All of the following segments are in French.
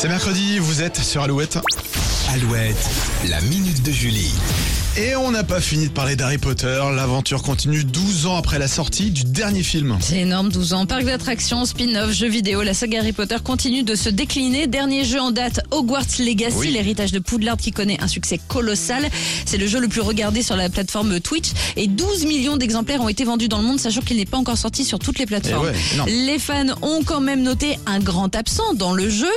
C'est mercredi, vous êtes sur Alouette. Alouette, la minute de Julie. Et on n'a pas fini de parler d'Harry Potter. L'aventure continue 12 ans après la sortie du dernier film. C'est énorme, 12 ans. Parc d'attractions, spin-off, jeux vidéo, la saga Harry Potter continue de se décliner. Dernier jeu en date, Hogwarts Legacy, Oui. l'héritage de Poudlard qui connaît un succès colossal. C'est le jeu le plus regardé sur la plateforme Twitch et 12 millions d'exemplaires ont été vendus dans le monde, sachant qu'il n'est pas encore sorti sur toutes les plateformes. Eh ouais, énorme. les fans ont quand même noté un grand absent dans le jeu,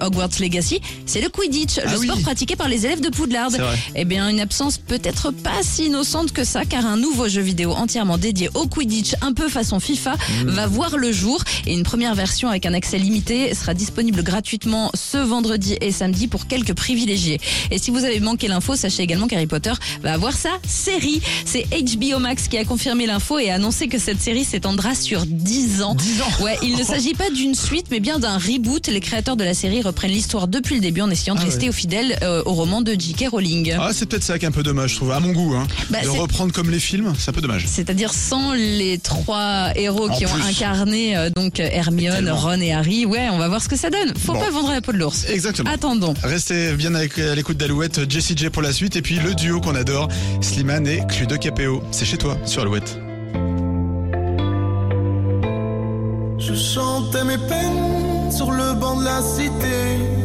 Hogwarts Legacy, c'est le Quidditch, Ah le oui. sport pratiqué par les élèves de Poudlard. Eh bien, une absence peut-être pas si innocente que ça, car un nouveau jeu vidéo entièrement dédié au Quidditch, un peu façon FIFA, Mmh. va voir le jour. Et une première version avec un accès limité sera disponible gratuitement ce vendredi et samedi pour quelques privilégiés. Et si vous avez manqué l'info, sachez également qu'Harry Potter va avoir sa série. C'est HBO Max qui a confirmé l'info et a annoncé que cette série s'étendra sur 10 ans. 10 ans Ouais, il ne s'agit pas d'une suite, mais bien d'un reboot. Les créateurs de la série reprennent l'histoire depuis le début en essayant de Ah rester au fidèle euh, au roman de J.K. Rowling. Ah, c'est peut-être ça qui est un peu dommage, je trouve, à mon goût. Hein. Bah, de reprendre comme les films, c'est un peu dommage. C'est-à-dire sans les trois héros En qui ont incarné euh, donc euh, Hermione, Tellement. Ron et Harry. Ouais, on va voir ce que ça donne. Faut Bon. pas vendre la peau de l'ours. Exactement. Attendons. Restez bien avec, à l'écoute d'Alouette, Jessie J pour la suite, et puis le duo qu'on adore, Slimane et Clude Capéo. C'est chez toi, sur Alouette. Je chantais mes peines sur le banc de la cité.